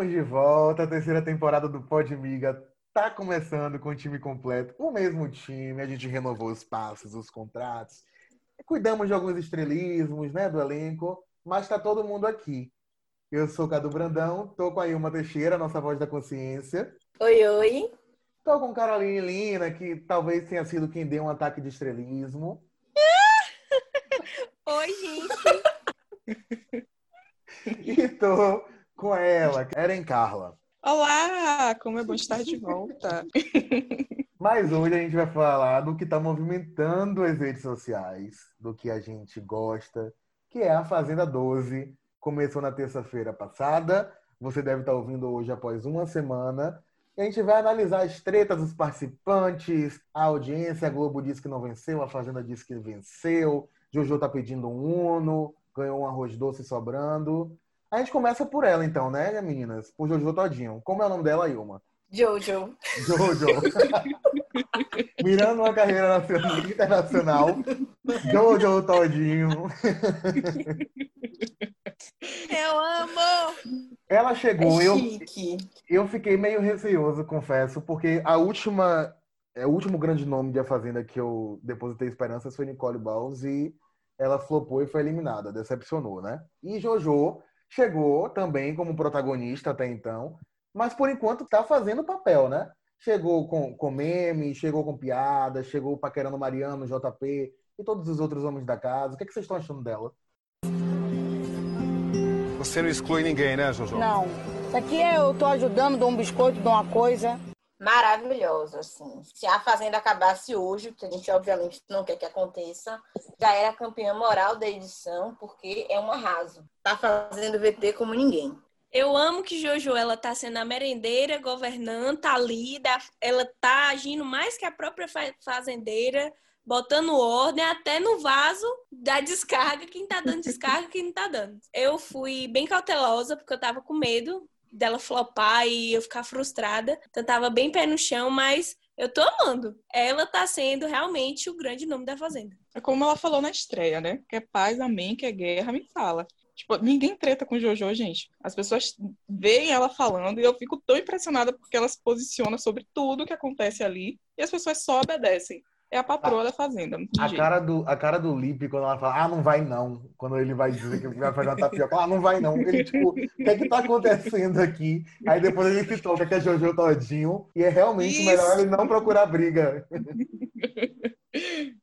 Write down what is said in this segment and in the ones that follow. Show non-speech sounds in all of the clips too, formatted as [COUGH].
Estamos de volta, a terceira temporada do Pod Miga tá começando com o time completo, o mesmo time, a gente renovou os passos, os contratos, cuidamos de alguns estrelismos, né, do elenco, mas tá todo mundo aqui. Eu sou o Cadu Brandão, tô com a Ilma Teixeira, nossa voz da consciência. Oi, oi. Tô com Caroline Lina, que talvez tenha sido quem deu um ataque de estrelismo. [LAUGHS] oi, gente. [LAUGHS] e tô com ela, Eren Carla. Olá, como é bom estar de volta. [LAUGHS] Mas hoje a gente vai falar do que está movimentando as redes sociais, do que a gente gosta, que é a Fazenda 12. Começou na terça-feira passada, você deve estar ouvindo hoje após uma semana. E a gente vai analisar as tretas dos participantes, a audiência, a Globo disse que não venceu, a Fazenda disse que venceu, Jojo tá pedindo um Uno, ganhou um arroz doce sobrando. A gente começa por ela, então, né, meninas? Por Jojo Todinho. Como é o nome dela, Ilma? Jojo. Jojo. [LAUGHS] Mirando uma carreira nacional, internacional. Jojo Todinho. Eu amo! Ela chegou, é eu, eu fiquei meio receoso, confesso, porque a última, é, o último grande nome de A Fazenda que eu depositei esperanças foi Nicole Baus e ela flopou e foi eliminada, decepcionou, né? E Jojo chegou também como protagonista até então, mas por enquanto está fazendo papel, né? Chegou com, com meme, chegou com piada, chegou paquerando Mariano, JP e todos os outros homens da casa. O que, é que vocês estão achando dela? Você não exclui ninguém, né, Jojo? Não. Isso aqui eu tô ajudando, dou um biscoito, dou uma coisa. Maravilhoso, assim. Se a Fazenda acabasse hoje, que a gente obviamente não quer que aconteça, já era campeã moral da edição, porque é um arraso. Tá fazendo VT como ninguém. Eu amo que Jojo, ela tá sendo a merendeira, governanta, ali, ela tá agindo mais que a própria fazendeira, botando ordem até no vaso da descarga, quem tá dando descarga, quem não tá dando. Eu fui bem cautelosa, porque eu tava com medo dela flopar e eu ficar frustrada. Então tava bem pé no chão, mas eu tô amando. Ela tá sendo realmente o grande nome da Fazenda. É como ela falou na estreia, né? Que é paz, amém, que é guerra, me fala. Tipo, ninguém treta com Jojo, gente. As pessoas veem ela falando e eu fico tão impressionada porque ela se posiciona sobre tudo que acontece ali e as pessoas só obedecem. É a patroa a, da fazenda. A cara do, a cara do Lipe quando ela fala, ah, não vai não. Quando ele vai dizer que vai fazer uma tapioca, ah, não vai não. Ele, tipo, o que é que tá acontecendo aqui? Aí depois ele se toca que é Jojo todinho. E é realmente Isso. melhor ele não procurar briga. [LAUGHS]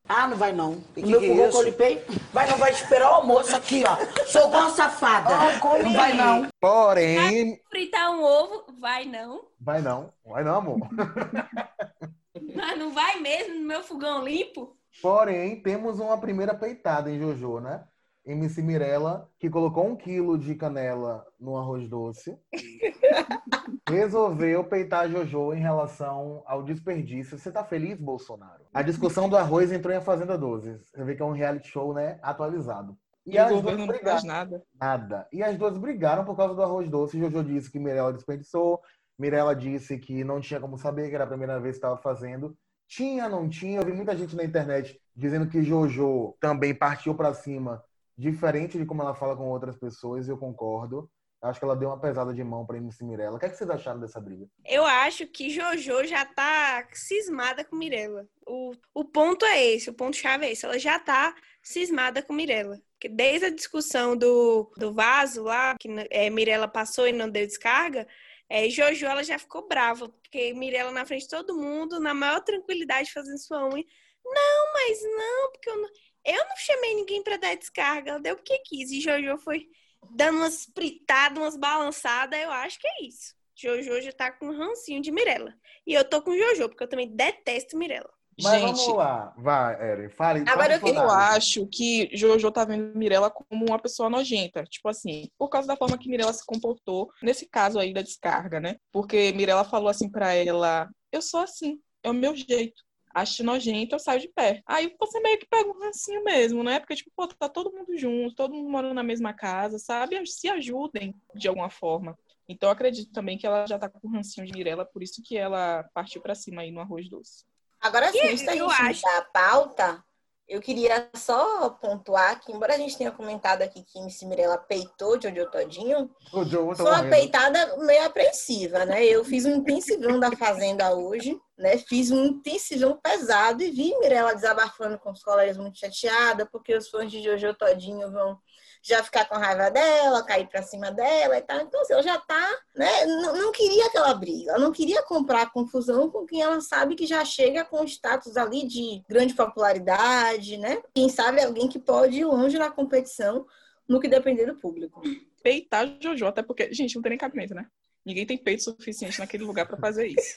Ah, não vai não. Que meu que é eu lipei, vai não vai esperar o almoço aqui, ó. Sou igual safada. Oh, não vai não. Porém. Vai fritar um ovo, vai não. Vai não. Vai não, amor. [LAUGHS] Mas não vai mesmo no meu fogão limpo? Porém, temos uma primeira peitada em Jojo, né? MC Mirella, que colocou um quilo de canela no arroz doce, [LAUGHS] resolveu peitar Jojo em relação ao desperdício. Você tá feliz, Bolsonaro? A discussão do arroz entrou em A Fazenda 12. Você vê que é um reality show, né? Atualizado. E, e as duas não brigaram. nada. Nada. E as duas brigaram por causa do arroz doce. Jojo disse que Mirella desperdiçou. Mirella disse que não tinha como saber, que era a primeira vez que estava fazendo. Tinha, não tinha. Eu vi muita gente na internet dizendo que Jojo também partiu para cima, diferente de como ela fala com outras pessoas, e eu concordo. Acho que ela deu uma pesada de mão para MC Mirella. O que, é que vocês acharam dessa briga? Eu acho que Jojo já tá cismada com Mirella. O, o ponto é esse, o ponto-chave é esse. Ela já tá cismada com Mirella. Desde a discussão do, do vaso lá, que é, Mirella passou e não deu descarga, é, Jojo, ela já ficou brava, porque Mirella na frente de todo mundo, na maior tranquilidade, fazendo sua unha. Não, mas não, porque eu não, eu não chamei ninguém para dar descarga, ela deu o que quis. E Jojo foi dando umas fritadas, umas balançadas, eu acho que é isso. Jojo já tá com um rancinho de Mirella. E eu tô com Jojo, porque eu também detesto Mirella. Mas Gente, vamos lá, vai, Eren, fale. Agora eu, eu acho que Jojo tá vendo Mirella como uma pessoa nojenta, tipo assim, por causa da forma que Mirella se comportou nesse caso aí da descarga, né? Porque Mirella falou assim para ela: "Eu sou assim, é o meu jeito. Acho nojento, eu saio de pé". Aí você meio que pega um rancinho mesmo, né? Porque tipo, pô, tá todo mundo junto, todo mundo morando na mesma casa, sabe? Se ajudem de alguma forma. Então acredito também que ela já tá com o rancinho de Mirella, por isso que ela partiu para cima aí no arroz doce. Agora sim, antes da gente acho... a pauta, Eu queria só pontuar que, embora a gente tenha comentado aqui que MC Mirella peitou Jojo Todinho, O Joe tá foi uma morrendo. peitada meio apreensiva, né? Eu fiz um intensivão da Fazenda hoje, né? Fiz um intensivão pesado e vi Mirella desabafando com os colegas muito chateada, porque os fãs de Jojo Todinho vão já ficar com raiva dela, cair pra cima dela e tal. Então, assim, ela já tá, né? Não, não queria aquela briga, ela não queria comprar confusão com quem ela sabe que já chega com status ali de grande popularidade, né? Quem sabe alguém que pode ir longe na competição no que depender do público. Peitar Jojo, até porque, gente, não tem nem cabimento, né? Ninguém tem peito suficiente naquele lugar pra fazer isso.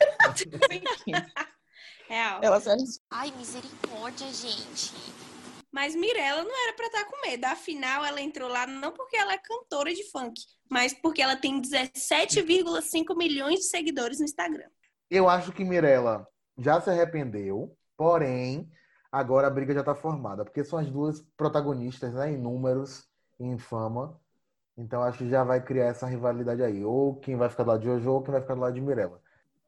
Enfim, [LAUGHS] Real. ela Ai, misericórdia, gente. Mas Mirella não era pra estar com medo. Afinal, ela entrou lá não porque ela é cantora de funk, mas porque ela tem 17,5 milhões de seguidores no Instagram. Eu acho que Mirella já se arrependeu, porém, agora a briga já tá formada, porque são as duas protagonistas, né, em números e em fama. Então acho que já vai criar essa rivalidade aí. Ou quem vai ficar do lado de Jojo, ou quem vai ficar do lado de Mirella.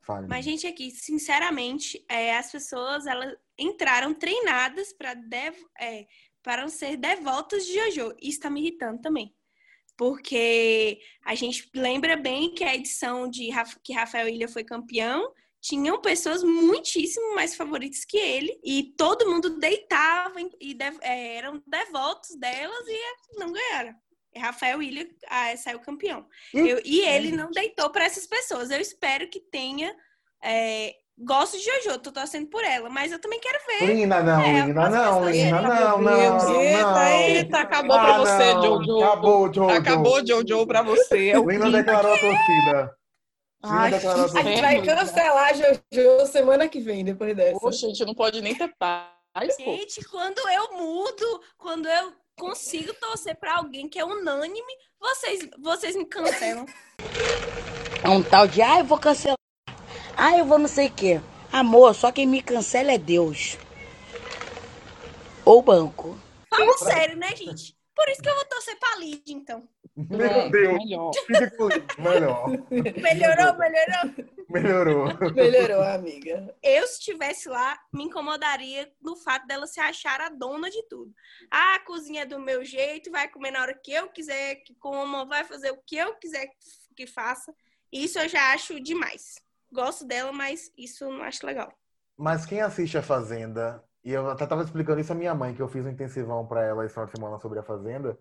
Fale. Mas, gente, aqui, sinceramente, é, as pessoas elas entraram treinadas para é, para ser devotas de Jojo. Isso tá me irritando também. Porque a gente lembra bem que a edição de Raf- que Rafael Ilha foi campeão tinham pessoas muitíssimo mais favoritas que ele e todo mundo deitava e é, eram devotos delas e não ganharam. Rafael Ilha ah, saiu campeão. Ih, Eu- e ele não deitou para essas pessoas. Eu espero que tenha. é, gosto de Jojo, tô torcendo por ela, mas eu também quero ver. Lina, não, É, Lina, não, Lina, não, não, eita, não. eita, acabou Ah, pra você, não. Jojo. Acabou, Jojo. Acabou, Jojo, pra você. É o Lina declarou a torcida. Ai, a A gente vai cancelar a Jojo semana que vem, depois dessa. Poxa, gente, não pode nem ter paz, pô. Gente, quando eu mudo, quando eu consigo torcer pra alguém que é unânime, vocês, vocês me cancelam. É um tal de, ah, eu vou cancelar. Ah, eu vou não sei o quê. Amor, só quem me cancela é Deus. Ou banco. Fala sério, né, gente? Por isso que eu vou torcer pra Lid, então. Meu Pronto, Deus. melhor. Melhor. Melhorou, melhorou. Melhorou. Melhorou, amiga. Eu, se estivesse lá, me incomodaria no fato dela se achar a dona de tudo. Ah, a cozinha é do meu jeito, vai comer na hora que eu quiser que coma, vai fazer o que eu quiser que faça. Isso eu já acho demais. Gosto dela, mas isso não acho legal. Mas quem assiste a Fazenda, e eu até tava explicando isso à minha mãe, que eu fiz um intensivão pra ela esse final de semana sobre a Fazenda,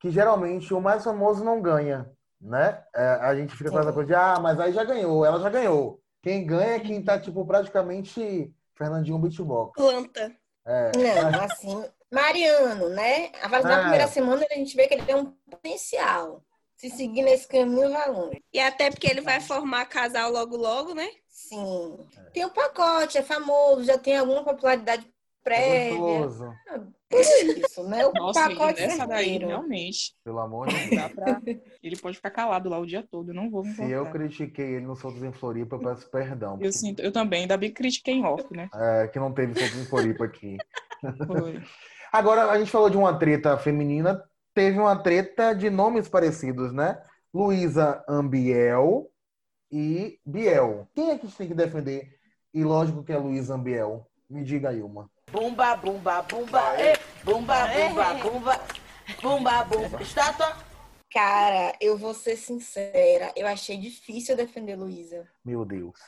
que geralmente o mais famoso não ganha, né? É, a gente fica com essa coisa de, ah, mas aí já ganhou, ela já ganhou. Quem ganha é quem tá, tipo, praticamente Fernandinho Beatbox. Planta. É, Não, assim, Mariano, né? A da Ah. primeira semana a gente vê que ele tem um potencial. Se seguir nesse caminho, vai longe. E até porque ele vai formar casal logo logo, né? Sim. Tem o pacote, é famoso, já tem alguma popularidade é prévia. Tudo isso, né? O Nossa, pacote dessa daí, realmente. pelo amor de Deus. Dá pra... Ele pode ficar calado lá o dia todo, eu não vou me Se eu critiquei ele no Soltos em Floripa, eu peço perdão. Eu sinto, eu também, ainda bem que critiquei em off, né? É, que não teve Soltos em Floripa aqui. Foi. Agora, a gente falou de uma treta feminina, teve uma treta de nomes parecidos, né? Luísa Ambiel e Biel. Quem é que a gente tem que defender? E lógico que é Luísa Ambiel. Me diga aí uma. Bumba, bumba, bumba, eh, bumba, bumba, bumba, bumba, bumba. Estátua. Cara, eu vou ser sincera, eu achei difícil defender Luísa. Meu Deus.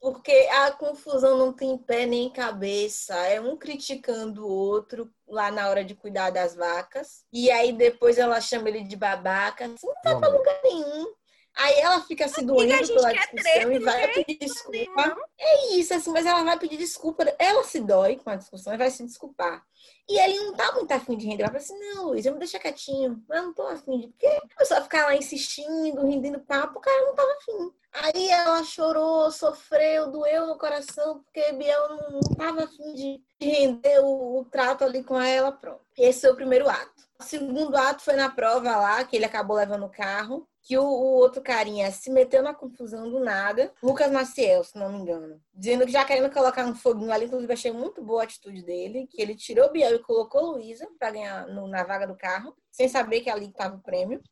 Porque a confusão não tem pé nem cabeça. É um criticando o outro lá na hora de cuidar das vacas. E aí depois ela chama ele de babaca. Assim, não vai pra lugar nenhum. Aí ela fica se Amiga, doendo pela discussão treta, e vai pedir desculpa. É isso, assim, mas ela vai pedir desculpa. Ela se dói com a discussão e vai se desculpar. E ele não tá muito afim de render. Ela fala assim, não, Luiz, eu me deixa quietinho. Eu não tô afim de... Porque a pessoa ficar lá insistindo, rendendo papo, o cara não tava afim. Aí ela chorou, sofreu, doeu no coração, porque Biel não, não tava afim de render o, o trato ali com ela, pronto. Esse foi o primeiro ato. Segundo ato foi na prova lá, que ele acabou levando o carro, que o, o outro carinha se meteu na confusão do nada. Lucas Maciel, se não me engano. Dizendo que já querendo colocar um foguinho ali, inclusive achei muito boa a atitude dele, que ele tirou o Biel e colocou Luísa pra ganhar no- na vaga do carro, sem saber que ali estava o prêmio.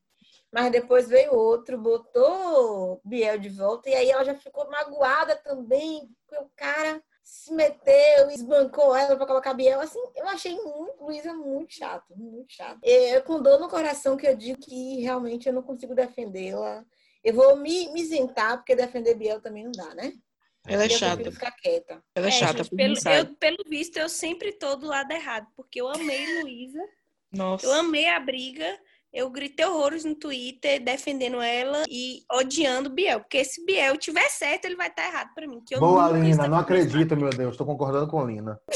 Mas depois veio outro, botou Biel de volta, e aí ela já ficou magoada também, porque o cara se meteu, esbancou ela pra colocar Biel. Assim, eu achei muito, Luísa, muito chato, muito chato. É com dor no coração que eu digo que realmente eu não consigo defendê-la. Eu vou me, me isentar, porque defender Biel também não dá, né? Ela é Eu chata. ficar quieta. Ela é, chata, gente, por pelo, eu- pelo visto, eu sempre tô do lado errado, porque eu amei Luísa, Nossa. eu amei a briga, eu gritei horrores no Twitter defendendo ela e odiando Biel, porque se Biel tiver certo, ele vai estar errado pra mim. Que eu Boa, Lina. estou Não acredito, meu Deus. Tô concordando com Lina. [LAUGHS]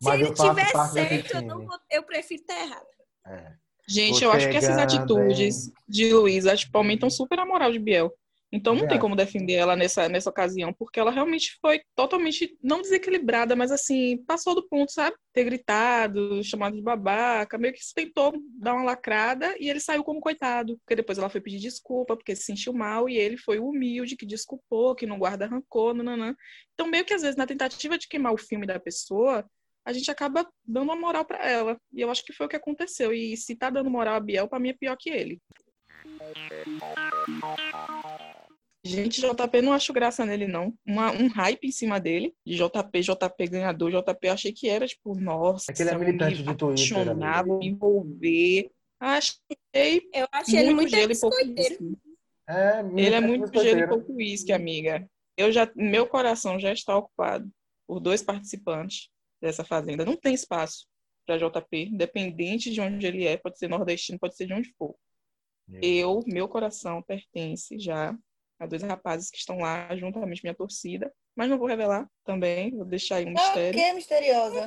Se ele tiver certo, eu, não vou- eu prefiro estar errado. É. Gente, eu acho que essas atitudes de Luísa tipo, aumentam super a moral de Biel. Então não Também tem como defender ela nessa, nessa ocasião, porque ela realmente foi totalmente, não desequilibrada, mas assim, passou do ponto, sabe? Ter gritado, chamado de babaca, meio que tentou dar uma lacrada e ele saiu como coitado. Porque depois ela foi pedir desculpa, porque se sentiu mal, e ele foi humilde, que desculpou, que não guarda rancor, nananã. Então, meio que às vezes, na tentativa de queimar o filme da pessoa, a gente acaba dando uma moral pra ela. E eu acho que foi o que aconteceu. E se tá dando moral a Biel, pra mim é pior que ele. Gente, JP não acho graça nele, não. Uma- um hype em cima dele, de JP, JP ganhador, JP, eu achei que era, tipo, nossa, É que ele é militante me de Twitter, amigo. me envolver. Achei Eu achei ele muito gelo e pouco whisky. É, Ele é muito gelo e pouco uísque, amiga. Eu já, meu coração já está ocupado por dois participantes dessa fazenda. Não tem espaço para JP, independente de onde ele é, pode ser nordestino, pode ser de onde for. Eu, meu coração pertence já a dois rapazes que estão lá juntamente minha torcida, mas não vou revelar também, vou deixar aí um mistério. Ok, misteriosa.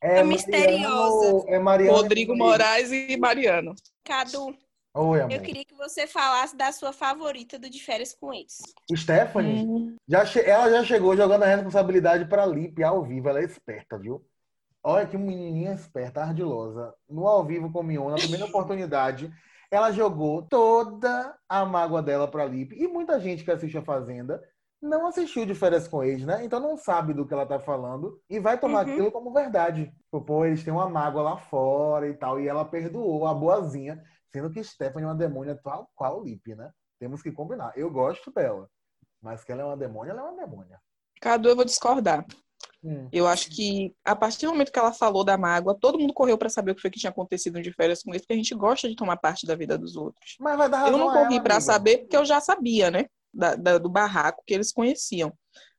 É É misteriosa. É Mariano Rodrigo Moraes e Mariano. Cadu, Oi, amor. eu queria que você falasse da sua favorita do De Férias com Ex. Stephanie, Hum, já che- ela já chegou jogando a responsabilidade para Lipe ao vivo. Ela é esperta, viu? Olha que menininha esperta, ardilosa. No ao vivo com Mion, na primeira [LAUGHS] oportunidade, ela jogou toda a mágoa dela para Lipe. E muita gente que assiste a Fazenda não assistiu de férias com eles, né? Então não sabe do que ela tá falando e vai tomar Uhum. aquilo como verdade. Pô, eles têm uma mágoa lá fora e tal. E ela perdoou a boazinha, sendo que Stephanie é uma demônia tal qual Lipe, né? Temos que combinar. Eu gosto dela. Mas que ela é uma demônia, ela é uma demônia. Cadu, eu vou discordar. Hum. Eu acho que a partir do momento que ela falou da mágoa, todo mundo correu para saber o que foi que tinha acontecido de férias com eles, porque a gente gosta de tomar parte da vida dos outros. Mas vai dar Eu razão não a corri para saber porque eu já sabia, né? Da- da- do barraco que eles conheciam.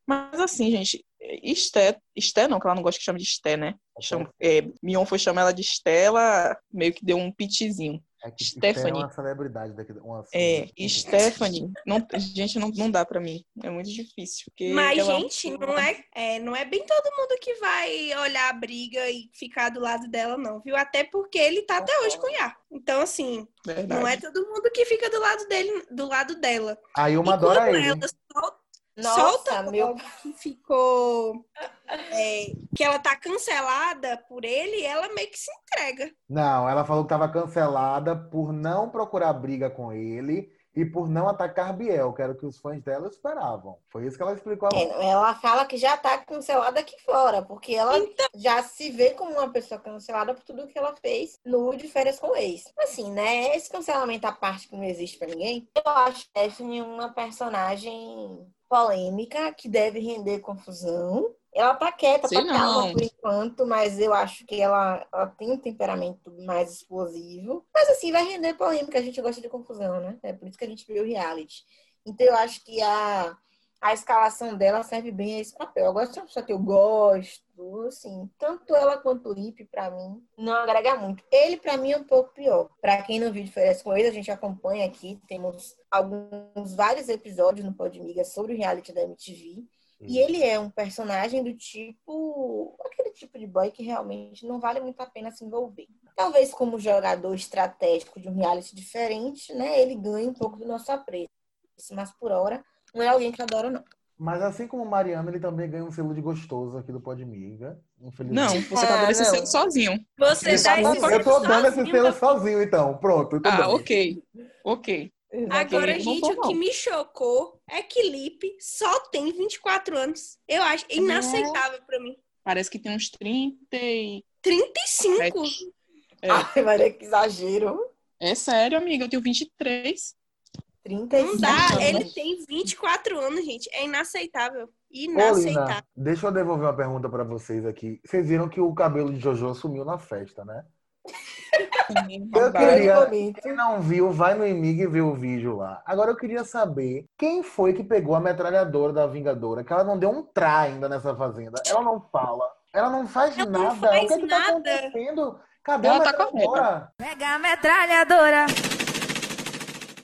Mas assim, gente, Esté, Esté não, que ela não gosta que chame de Esté, né? Chama, é, Mion foi chamar ela de Esté, ela meio que deu um pitizinho. É que Stephanie. É uma celebridade daqui. Uma É. Stephanie, não, gente, não, não dá pra mim. É muito difícil. Porque Mas, ela- gente, não é, é, não é bem todo mundo que vai olhar a briga e ficar do lado dela, não, viu? Até porque ele tá até hoje com o Iá. Então, assim, Verdade. não é todo mundo que fica do lado dele, do lado dela. Aí uma adora ele. ela solta, Nossa, solta meu. logo que ficou. é, que ela tá cancelada por ele, ela meio que se entrega. Não, ela falou que estava cancelada por não procurar briga com ele e por não atacar Biel, que era o que os fãs dela esperavam. Foi isso que ela explicou. a É, ela fala que já tá cancelada aqui fora, porque ela já se vê como uma pessoa cancelada por tudo que ela fez no De Férias com o Ex. Assim, né? Esse cancelamento à parte que não existe pra ninguém, eu acho Stephanie uma personagem polêmica que deve render confusão. Ela tá quieta, Sei tá calma por enquanto, mas eu acho que ela, ela tem um temperamento mais explosivo. Mas assim, vai render polêmica, a gente gosta de confusão, né? É por isso que a gente vê o reality. Então eu acho que a, a escalação dela serve bem a esse papel. Eu gosto de uma pessoa que eu gosto, assim, tanto ela quanto o Lipe, pra mim, não agrega muito. Ele, pra mim, é um pouco pior. Pra quem não viu diferença com ele, a gente acompanha aqui, temos alguns, vários episódios no Podmiga sobre o reality da MTV. E ele é um personagem do tipo. aquele tipo de boy que realmente não vale muito a pena se envolver. Talvez como jogador estratégico de um reality diferente, né? Ele ganha um pouco do nosso apreço. Mas por hora, não é alguém que eu adoro, não. Mas assim como o Mariano, ele também ganha um selo de gostoso aqui do Podmiga. Não, Infelizmente. você tá Ah, dando esse não. selo sozinho. Você tô- esse eu tô dando esse selo pra- sozinho, então. Pronto, eu tô Ah, dando. ok. Ok. Agora, não gente, o que me chocou é que Lipe só tem 24 anos. Eu acho inaceitável pra mim. Parece que tem uns 37. 35? É. Ai, Maria, que exagero. É sério, amiga, eu tenho 23. 35. Não dá. Nossa, Ele tem 24 anos, gente. É inaceitável. Ô, Lina, Inaceitável. deixa eu devolver uma pergunta pra vocês aqui. Vocês viram que o cabelo de Jojo sumiu na festa, né? Sim, Eu queria-. Quem não viu, vai no Emig e vê o vídeo lá. Agora eu queria saber quem foi que pegou a metralhadora da Vingadora, que ela não deu um trá ainda nessa fazenda. Ela não fala, ela não faz Ela não nada. faz o que, que tá nada. acontecendo? Cadê Ela a tá metralhadora? Pega a metralhadora.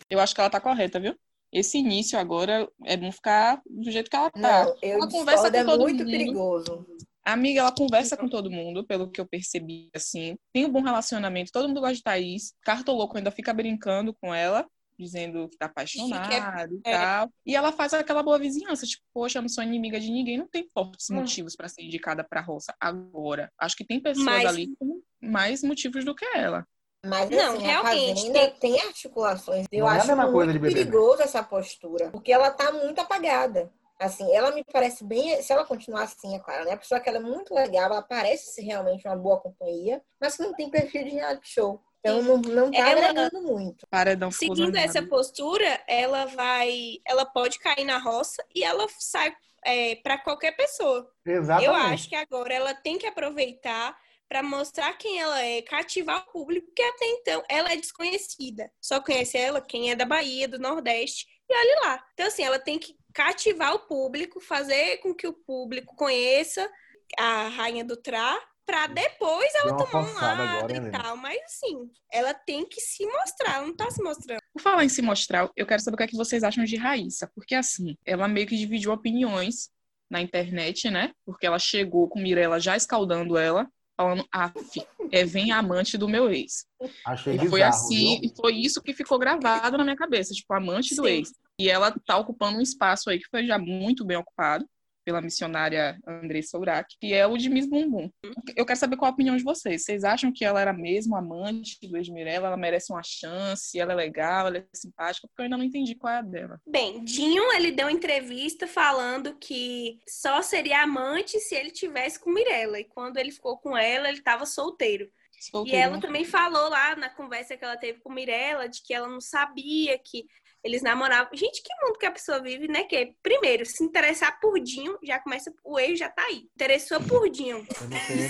Eu acho que ela tá correta, viu? Esse início agora é bom ficar do jeito que ela tá. Não, eu ela conversa discordo, é com todo muito mundo. perigoso. A amiga, ela conversa com todo mundo, pelo que eu percebi, assim. Tem um bom relacionamento, todo mundo gosta de Thaís. Cartoloco ainda fica brincando com ela, dizendo que tá apaixonado e é. tal. E ela faz aquela boa vizinhança, tipo, poxa, eu não sou inimiga de ninguém, não tem fortes Hum. motivos pra ser indicada pra roça agora. Acho que tem pessoas Mas- ali com mais motivos do que ela. Mas Não, assim, realmente, a Fazenda tem- tem, articulações. Eu Não é acho mesma muito coisa de BBB. perigoso essa postura, porque ela tá muito apagada. Assim, ela me parece bem, se ela continuar assim, é claro, né? A pessoa que ela é muito legal, ela parece ser realmente uma boa companhia, mas que não tem perfil de reality show. Então não, não tá Ela- agregando muito. Paredão Seguindo essa postura, ela vai. Ela pode cair na roça e ela sai é, para qualquer pessoa. Exatamente. Eu acho que agora ela tem que aproveitar para mostrar quem ela é, cativar o público, porque até então ela é desconhecida. Só conhece ela quem é da Bahia, do Nordeste, e olha lá. Então, assim, ela tem que cativar o público, fazer com que o público conheça a Rainha do Tra, para depois ela tomar um lado e tal. Mas, assim, ela tem que se mostrar, ela não tá se mostrando. Por falar em se mostrar, eu quero saber o que, é que vocês acham de Raíssa. Porque, assim, ela meio que dividiu opiniões na internet, né? Porque ela chegou com Mirella já escaldando ela, falando, af, é vem a amante do meu ex. Achei E bizarro, foi assim, viu? e foi isso que ficou gravado na minha cabeça, tipo, amante do Sim. ex. E ela tá ocupando um espaço aí que foi já muito bem ocupado pela missionária Andressa Urach, que é o de Miss Bumbum. Eu quero saber qual a opinião de vocês. Vocês acham que ela era mesmo amante do ex Mirella? Ela merece uma chance? Ela é legal? Ela é simpática? Porque eu ainda não entendi qual é a dela. Bem, Dinho, ele deu entrevista falando que só seria amante se ele tivesse com Mirella. E quando ele ficou com ela, ele estava solteiro. E Solteiro, ela né? também falou lá na conversa que ela teve com Mirella de que ela não sabia que eles namoravam. Gente, que mundo que a pessoa vive, né? Que primeiro, se interessar por Dinho, já começa, o ex já tá aí. Interessou por Dinho.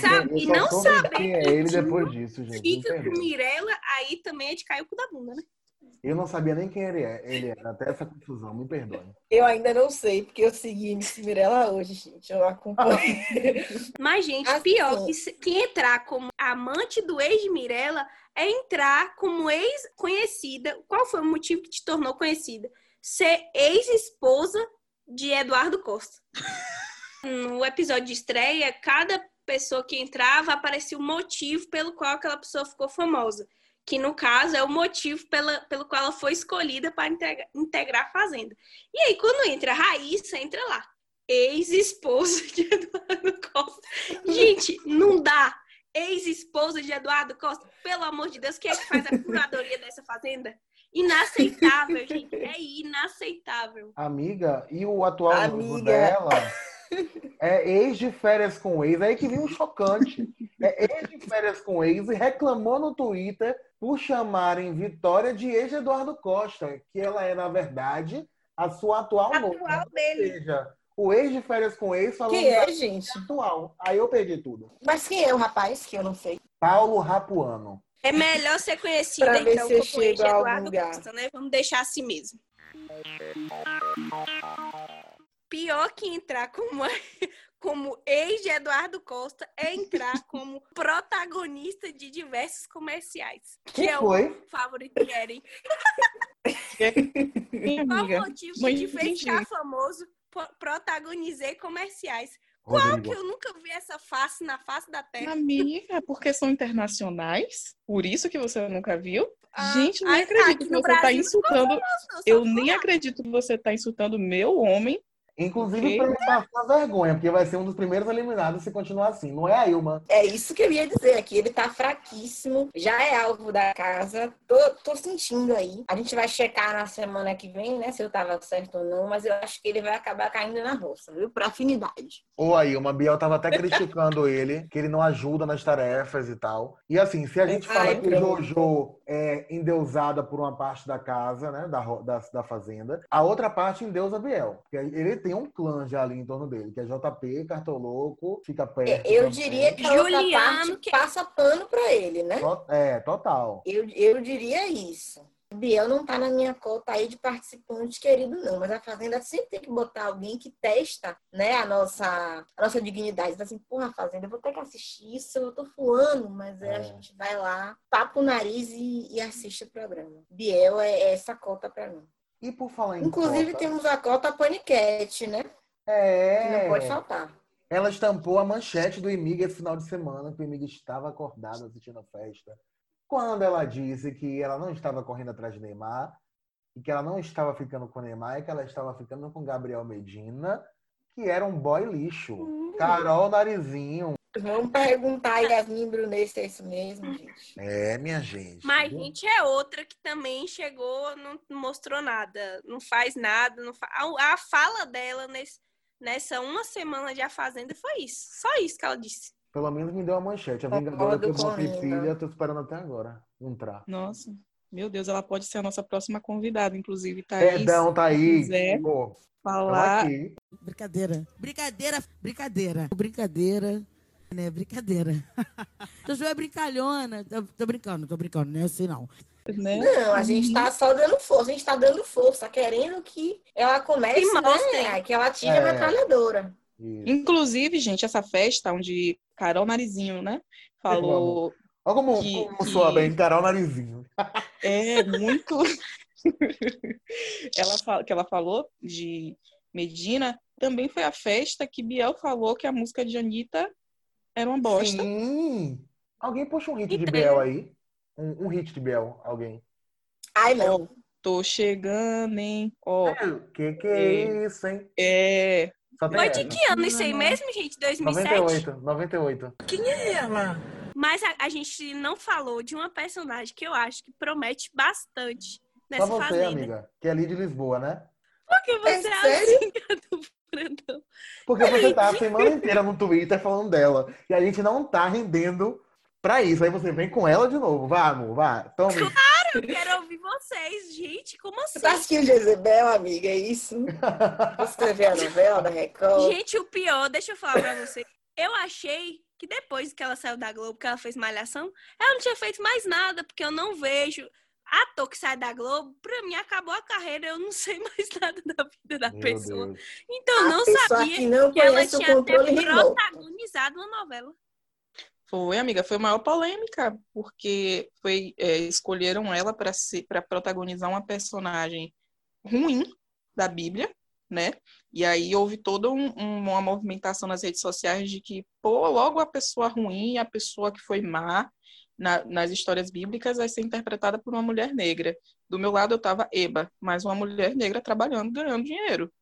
Sabe, e não saber quem é que ele depois disso, gente. Fica com. Mirella, aí também é de cair o cu da bunda, né? Eu não sabia nem quem ele é. Ele era até essa confusão, me perdoe. Eu ainda não sei, porque eu segui Miss Mirella hoje, gente. Eu acompanho. [LAUGHS] Mas, gente, Assim. pior que, que entrar como amante do ex de Mirella é entrar como ex-conhecida. Qual foi o motivo que te tornou conhecida? Ser ex-esposa de Eduardo Costa. No episódio de estreia, cada pessoa que entrava aparecia o motivo pelo qual aquela pessoa ficou famosa. Que no caso é o motivo pela, pelo qual ela foi escolhida para integra- integrar a Fazenda. E aí, quando entra a Raíssa, entra lá. Ex-esposa de Eduardo [LAUGHS] Costa. Gente, não dá. Ex-esposa de Eduardo Costa. Pelo amor de Deus, quem é que faz a curadoria dessa fazenda? Inaceitável, gente. É inaceitável. Amiga, e o atual noivo Amiga. dela é ex de férias com ex. Aí que vem um chocante. É ex de férias com ex e reclamou no Twitter por chamarem Vitória de ex Eduardo Costa, que ela é, na verdade, a sua atual noiva. Atual Ou dele. seja, o ex de férias com ex falando Quem é, da gente? atual. Aí eu perdi tudo. Mas quem é o rapaz? Que eu não sei. Paulo Rapuano. É melhor ser conhecida, Pra ver então, se eu como ex Eduardo lugar. Costa, né? Vamos deixar assim mesmo. Pior que entrar como, [LAUGHS] como ex de Eduardo Costa é entrar [LAUGHS] como protagonista de diversos comerciais. Que Que é foi? o favorito [LAUGHS] de Eren. Qual o motivo Não de ficar famoso? Protagonizei comerciais. Qual Rodrigo. que eu nunca vi essa face na face da Terra? Amiga, é porque são internacionais? Por isso que você nunca viu? Ah, Gente, nem ai, acredito que você tá Brasil insultando. Eu nem acredito que você tá insultando meu homem. Inclusive Ok. para ele passar vergonha, porque vai ser um dos primeiros eliminados se continuar assim. Não é a Ilma. É isso que eu ia dizer aqui. Ele tá fraquíssimo. Já é alvo da casa. Tô, tô sentindo aí. A gente vai checar na semana que vem, né? Se eu tava certo ou não. Mas eu acho que ele vai acabar caindo na roça, viu? Pra afinidade. Ou aí, o Biel tava até criticando [LAUGHS] ele, que ele não ajuda nas tarefas e tal. E assim, se a gente fala Ai, que o. Jojo é endeusada por uma parte da casa, né, da, da, da fazenda, a outra parte endeusa Biel. Porque ele tem um clã já ali em torno dele, que é JP, Cartoloco, fica perto. Eu também. diria que a outra parte que- passa pano pra ele, né? É, total. Eu, eu diria isso. Biel não tá na minha cota aí de participante querido, não. Mas a Fazenda sempre tem que botar alguém que testa, né, a nossa, a nossa dignidade. Então, assim, porra, Fazenda, eu vou ter que assistir isso, eu tô fuando, mas é, a É. gente vai lá, tapa o nariz e, e assiste o programa. Biel é essa cota pra mim. E por falar em Inclusive, cota, temos a cota Paniquete, né? Que É, não pode faltar. ela estampou a manchete do esse final de semana, que o Emig estava acordado assistindo a festa. Quando ela disse que ela não estava correndo atrás de Neymar, e que ela não estava ficando com o Neymar, e que ela estava ficando com Gabriel Medina, que era um boy lixo. Hum. Carol Narizinho. Vamos perguntar a Yasmin Brunet se é isso mesmo, gente. É, minha gente. Mas, viu? gente, é outra que também chegou, não mostrou nada, não faz nada. Não fa... a, a fala dela nesse, nessa uma semana de A Fazenda foi isso. Só isso que ela disse. Pelo menos me deu a manchete. A Concordo Vingadora que eu ter Linda. filha, tô esperando até agora entrar. Nossa, meu Deus, ela pode ser a nossa próxima convidada, inclusive, Thaís. Perdão, tá aí. quiser Pô, falar. aqui. Brincadeira. Brincadeira, brincadeira. Brincadeira, né? Brincadeira. [LAUGHS] Jojo é brincalhona. Tô, tô brincando, tô brincando, não é assim não. Né? Não, a gente tá só dando força, a gente tá dando força, querendo que ela comece, Que né? Que ela atinja É. a metralhadora. Isso. Inclusive, gente, essa festa onde Carol Narizinho, né, falou Olha como, que- como que- soa bem, Carol Narizinho. é muito ela fala, que ela falou de Medina, também foi a festa que Biel falou que a música de Anitta era uma bosta. Sim. Alguém puxa um hit E de Biel aí? Um, um hit de Biel, alguém. Ai, não. Tô chegando, hein? Ó, Que que é isso, hein? é. Foi de que ano isso aí mesmo, gente? 2007? 98, 98. Mas a, a gente não falou de uma personagem que eu acho que promete bastante nessa Só você, fazenda. amiga, que é ali de Lisboa, né? Porque você é, sério? assim, do Brandão. Porque você tá a semana inteira no Twitter falando dela. E a gente não tá rendendo pra isso. Aí você vem com ela de novo. Vá, amor, vá. Tome. Eu quero ouvir vocês, gente. Como Você assim? tá assistindo Jezebel, amiga? É isso? Você vê a novela da Record? Gente, o pior, deixa eu falar pra você. Eu achei que depois que ela saiu da Globo, que ela fez Malhação, ela não tinha feito mais nada, porque eu não vejo. Ator que sai da Globo, pra mim acabou a carreira, eu não sei [LAUGHS] mais nada da vida da Meu pessoa. Deus. Então eu A não pessoa sabia que não que ela o tinha controle até protagonizado uma novela. Foi, amiga, foi a maior polêmica, porque foi, é, escolheram ela para protagonizar uma personagem ruim da Bíblia, né? E aí houve toda um- um- uma movimentação nas redes sociais de que, pô, logo a pessoa ruim, a pessoa que foi má na- nas histórias bíblicas vai ser interpretada por uma mulher negra. Do meu lado eu tava Eba, mas uma mulher negra trabalhando, ganhando dinheiro.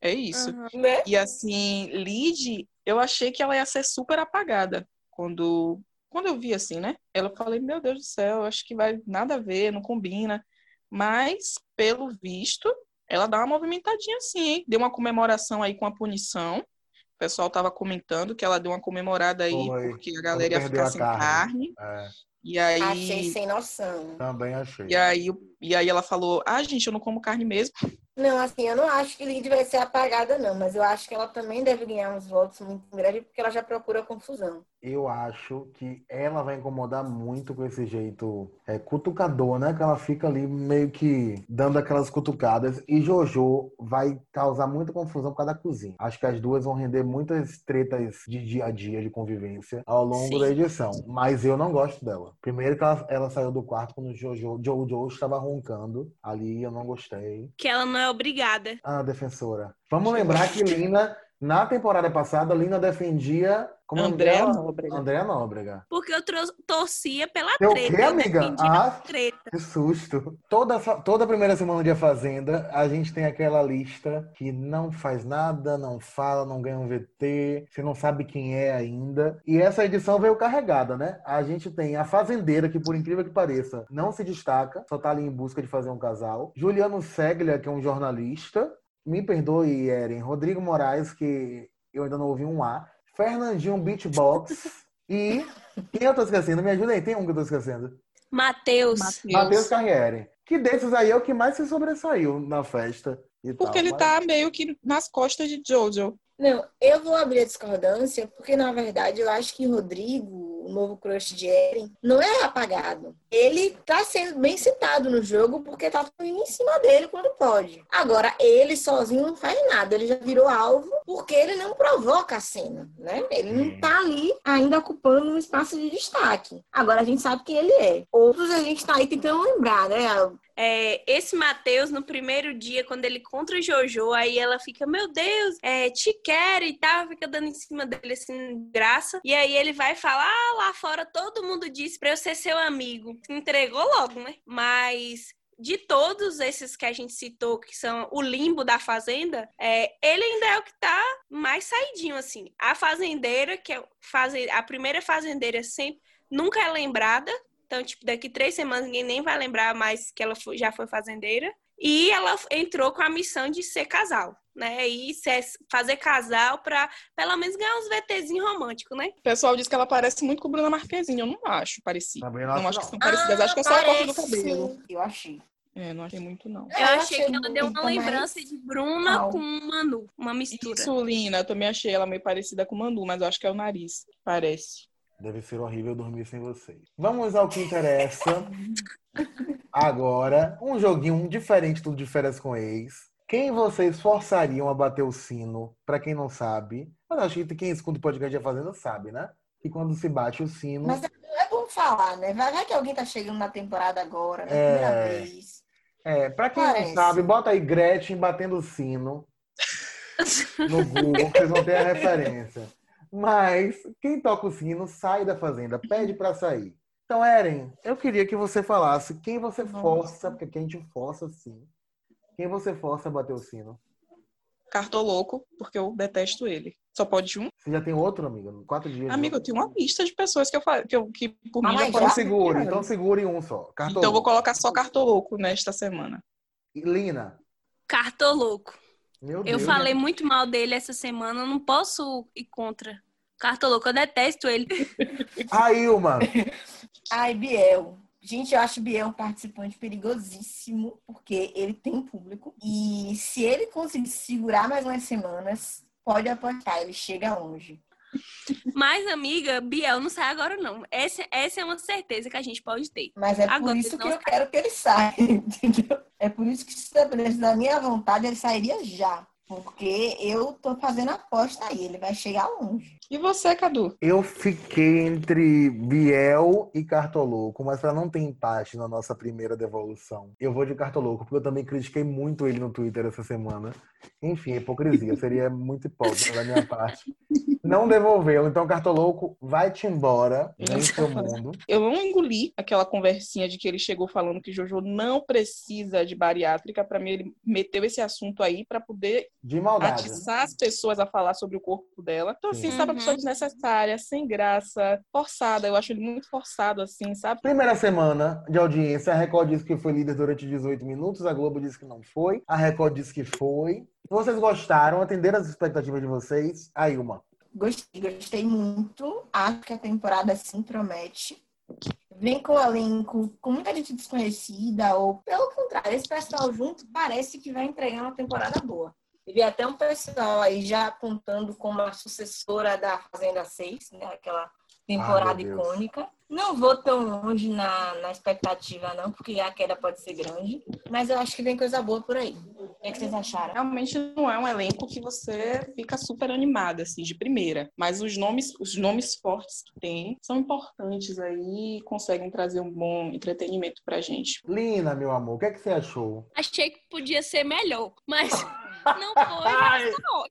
É isso. Né? E assim, Lid, eu achei que ela ia ser super apagada quando quando eu vi assim, né? Ela falei, meu Deus do céu, acho que vai nada a ver, não combina. Mas pelo visto, ela dá uma movimentadinha assim, hein? Deu uma comemoração aí com a punição. O pessoal tava comentando que ela deu uma comemorada aí Foi. porque a galera ia ficar sem carne. carne. É, E aí Achei sem noção. também achei. e aí e aí ela falou: "Ah, gente, eu não como carne mesmo". Não, assim, eu não acho que Lid vai ser apagada, não. Mas eu acho que ela também deve ganhar uns votos muito em breve, porque ela já procura confusão. Eu acho que ela vai incomodar muito com esse jeito é, cutucador, né? Que ela fica ali meio que dando aquelas cutucadas. E Jojo vai causar muita confusão por causa da cozinha. Acho que as duas vão render muitas tretas de dia a dia, de convivência, ao longo Sim. da edição. Mas eu não gosto dela. Primeiro que ela, ela saiu do quarto quando o Jojo, Jojo estava roncando. Ali eu não gostei. Que ela não é obrigada. Ah, defensora. Vamos lembrar que Lina, na temporada passada, Lina defendia. Como é Andréa? Nóbrega. Andréa Nóbrega. Porque eu torcia pela Teu treta. quê, eu amiga? Ah. a treta. Que susto. Toda, toda primeira semana de A Fazenda, a gente tem aquela lista que não faz nada, não fala, não ganha um VT, você não sabe quem é ainda. E essa edição veio carregada, né? A gente tem a Fazendeira, que por incrível que pareça, não se destaca, só tá ali em busca de fazer um casal. Juliano Seglia, que é um jornalista. Me perdoe, Eren. Rodrigo Moraes, que eu ainda não ouvi um A. Fernandinho Beatbox. E quem eu tô esquecendo? Me ajuda aí, tem um que eu tô esquecendo. Matheus. Matheus Carriere. Que desses aí é o que mais se sobressaiu na festa. E Porque tal, ele mas- tá meio que nas costas de Jojo. Não, eu vou abrir a discordância, porque na verdade eu acho que Rodrigo, o novo crush de Eren, não é apagado. Ele tá sendo bem citado no jogo porque tá indo em cima dele quando pode. Agora, ele sozinho não faz nada, ele já virou alvo porque ele não provoca a cena, né? Ele não tá ali ainda ocupando um espaço de destaque. Agora a gente sabe quem ele é. Outros a gente tá aí tentando lembrar, né? É, esse Matheus, no primeiro dia, quando ele contra o Jojo, aí ela fica, meu Deus, é, te quero e tal, fica dando em cima dele assim, graça. E aí ele vai falar, ah, lá fora todo mundo disse pra eu ser seu amigo. Se entregou logo, né? Mas de todos esses que a gente citou, que são o limbo da fazenda, é, ele ainda é o que tá mais saidinho, assim. A fazendeira, que é faze- a primeira fazendeira sempre, nunca é lembrada, então, tipo, daqui três semanas ninguém nem vai lembrar mais que ela foi- já foi fazendeira. E ela entrou com a missão de ser casal, né? E ser- fazer casal pra pelo menos ganhar uns VTzinhos românticos, né? O pessoal diz que ela parece muito com Bruna Marquezine. Eu não acho parecido. Também Não, não acho que não. são parecidas. acho que é só a cor do cabelo. Eu achei. É, não achei muito, não. Eu Eu achei achei que ela deu uma mais lembrança de Bruna calma. com Manu, uma mistura. Isso, Lina, eu também achei ela meio parecida com Manu, mas eu acho que é o nariz. Parece. Deve ser horrível dormir sem vocês. Vamos ao que interessa. Agora, um joguinho diferente do de férias com ex. Quem vocês forçariam a bater o sino? Pra quem não sabe, mas acho que quem escuta o podcast da Fazenda sabe, né? Que quando se bate o sino, Mas é bom falar, né? Vai, que alguém tá chegando na temporada agora, né? É. Primeira vez. é, pra quem não Parece. sabe, bota aí Gretchen batendo o sino no Google, vocês vão ter a referência. Mas quem toca o sino sai da fazenda, pede pra sair. Então, Eren, eu queria que você falasse quem você força, porque aqui a gente força sim. Quem você força a bater o sino? Cartoloco, porque eu detesto ele. Só pode um. Você já tem outro, amiga? Quatro dias. Amigo, eu tenho uma lista de pessoas que eu fa- que, eu, que por Ah, mim já Então segure, então segure um só. Cartoloco. Então eu vou colocar só Cartoloco nesta semana. Lina. Cartoloco. Meu Eu Deus. falei muito mal dele essa semana, eu não posso ir contra. Cartoloco, eu detesto ele. [LAUGHS] A Ilma. Ai, Biel. Gente, eu acho o Biel um participante perigosíssimo, porque ele tem público. E se ele conseguir segurar mais umas semanas, pode apostar, ele chega longe. Mas, amiga, Biel não sai agora, não. Essa, essa é uma certeza que a gente pode ter. Mas é por Agora, isso ele que eu quero que ele saia, [LAUGHS] entendeu? É por isso que se dependesse da minha vontade, ele sairia já. Porque eu tô fazendo aposta aí, ele vai chegar longe. E você, Cadu? Eu fiquei entre Biel e Cartoloco, mas para não ter empate na nossa primeira devolução, eu vou de Cartoloco, porque eu também critiquei muito ele no Twitter essa semana. Enfim, hipocrisia, seria muito hipócrita da minha parte. [LAUGHS] Não devolveu, então Cartoloco, vai-te embora, vem fazendo. mundo. Eu não engoli aquela conversinha de que ele chegou falando que Jojo não precisa de bariátrica. Pra mim, ele meteu esse assunto aí pra poder De maldade. atiçar as pessoas a falar sobre o corpo dela. Então, assim, Sim. sabe, uma Uhum. pessoa desnecessária, sem graça, forçada. Eu acho ele muito forçado, assim, sabe? Primeira semana de audiência, a Record disse que foi líder durante 18 minutos, a Globo disse que não foi, a Record disse que foi. Vocês gostaram, atenderam as expectativas de vocês? A Ilma. Gostei, gostei muito. Acho que a temporada sim promete. Vem com o elenco, com muita gente desconhecida, ou pelo contrário, esse pessoal junto parece que vai entregar uma temporada boa. E vi até um pessoal aí já apontando como a sucessora da Fazenda 6, né? Aquela temporada Ah, meu Deus. Não vou tão longe na, na expectativa, não, porque a queda pode ser grande. Mas eu acho que vem coisa boa por aí. O que, é que vocês acharam? Realmente não é um elenco que você fica super animada, assim, de primeira. Mas os nomes, os nomes fortes que tem são importantes aí e conseguem trazer um bom entretenimento pra gente. Lina, meu amor, o que, é que você achou? Achei que podia ser melhor, mas [LAUGHS] não foi, mas tá.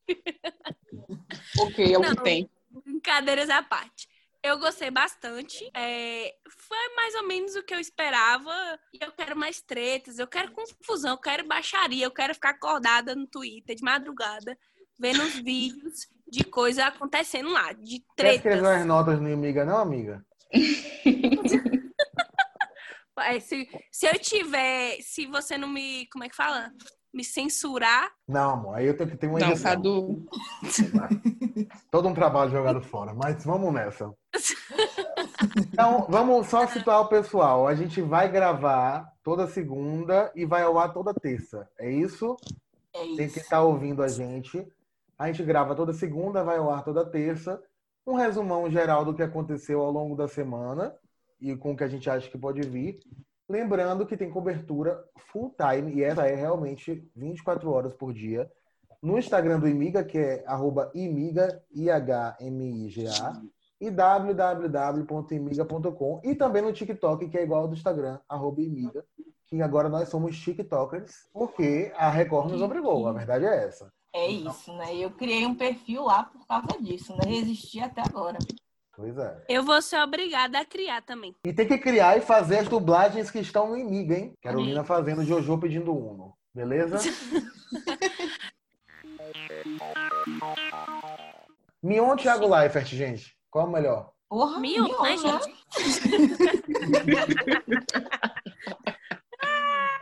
Ok, é o que Não. tem. Brincadeiras à parte. Eu gostei bastante. É, foi mais ou menos o que eu esperava. E eu quero mais tretas, eu quero confusão, eu quero baixaria, eu quero ficar acordada no Twitter de madrugada, vendo os [LAUGHS] vídeos de coisa acontecendo lá, de Quer escrever umas tretas. notas no Amiga, não, amiga? [LAUGHS] É, se, se eu tiver, se você não me, como é que fala? Me censurar. Não, amor, aí eu tenho que ter uma Não. Cadu. Todo um trabalho jogado [LAUGHS] fora, mas vamos nessa. [LAUGHS] Então, vamos só situar o pessoal. A gente vai gravar toda segunda e vai ao ar toda terça. É isso? É Tem que isso. estar ouvindo a gente. A gente grava toda segunda, vai ao ar toda terça. Um resumão geral do que aconteceu ao longo da semana e com o que a gente acha que pode vir. Lembrando que tem cobertura full time, e essa é realmente 24 horas por dia, no Instagram do Imiga, que é arroba imiga, I-H-M-I-G-A, e www.imiga.com, e também no TikTok, que é igual ao do Instagram, arroba imiga, que agora nós somos TikTokers, porque a Record nos obrigou, a verdade é essa. É isso, né? Eu criei um perfil lá por causa disso, né? Resisti até agora. Pois é. Eu vou ser obrigada a criar também. E tem que criar e fazer as dublagens que estão no Imiga, hein? Carolina fazendo Jojo pedindo Uno. Beleza? [LAUGHS] Mion ou Thiago Leifert, gente? Qual é o melhor? Porra, Mion, Mion, né, gente? [LAUGHS] [LAUGHS]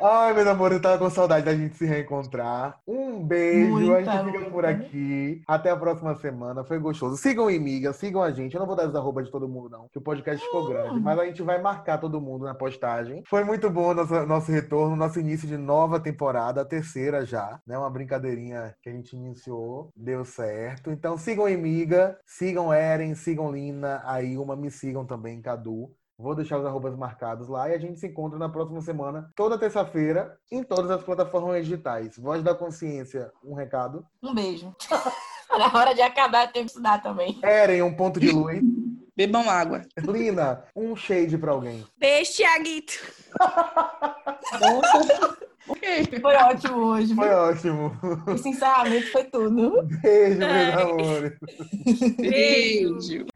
Ai, meus amores, eu tava com saudade da gente se reencontrar. Um beijo, a Muita, gente fica por aqui. Até a próxima semana, foi gostoso. Sigam o Imiga, sigam a gente. Eu não vou dar as arrobas de todo mundo, não, que o podcast ficou grande, mas a gente vai marcar todo mundo na postagem. Foi muito bom nosso, nosso retorno, nosso início de nova temporada, a terceira já, né? Uma brincadeirinha que a gente iniciou, deu certo. Então sigam o Imiga, sigam Eren, sigam Lina, a Ilma, me sigam também, Cadu. Vou deixar os arrobas marcados lá e a gente se encontra na próxima semana, toda terça-feira, em todas as plataformas digitais. Voz da Consciência, um recado. Um beijo. [LAUGHS] Na hora de acabar, eu tenho que estudar também. Eren, um ponto de luz. [LAUGHS] Bebam água. Lina, um shade pra alguém. Beijo, Thiaguito. [LAUGHS] Ok. Foi ótimo hoje. Foi ótimo. Esse encerramento foi tudo. Beijo, meus amores. Beijo.